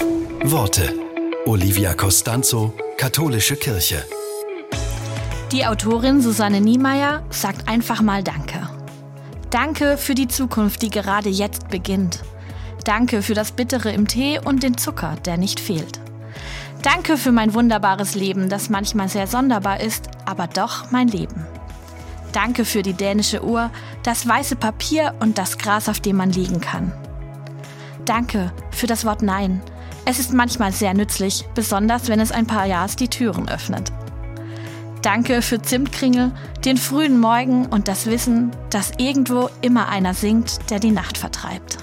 Worte. Olivia Costanzo, Katholische Kirche. Die Autorin Susanne Niemeyer sagt einfach mal Danke. Danke für die Zukunft, die gerade jetzt beginnt. Danke für das Bittere im Tee und den Zucker, der nicht fehlt. Danke für mein wunderbares Leben, das manchmal sehr sonderbar ist, aber doch mein Leben. Danke für die dänische Uhr, das weiße Papier und das Gras, auf dem man liegen kann. Danke für das Wort Nein. Es ist manchmal sehr nützlich, besonders wenn es ein paar Jahres die Türen öffnet. Danke für Zimtkringel, den frühen Morgen und das Wissen, dass irgendwo immer einer singt, der die Nacht vertreibt.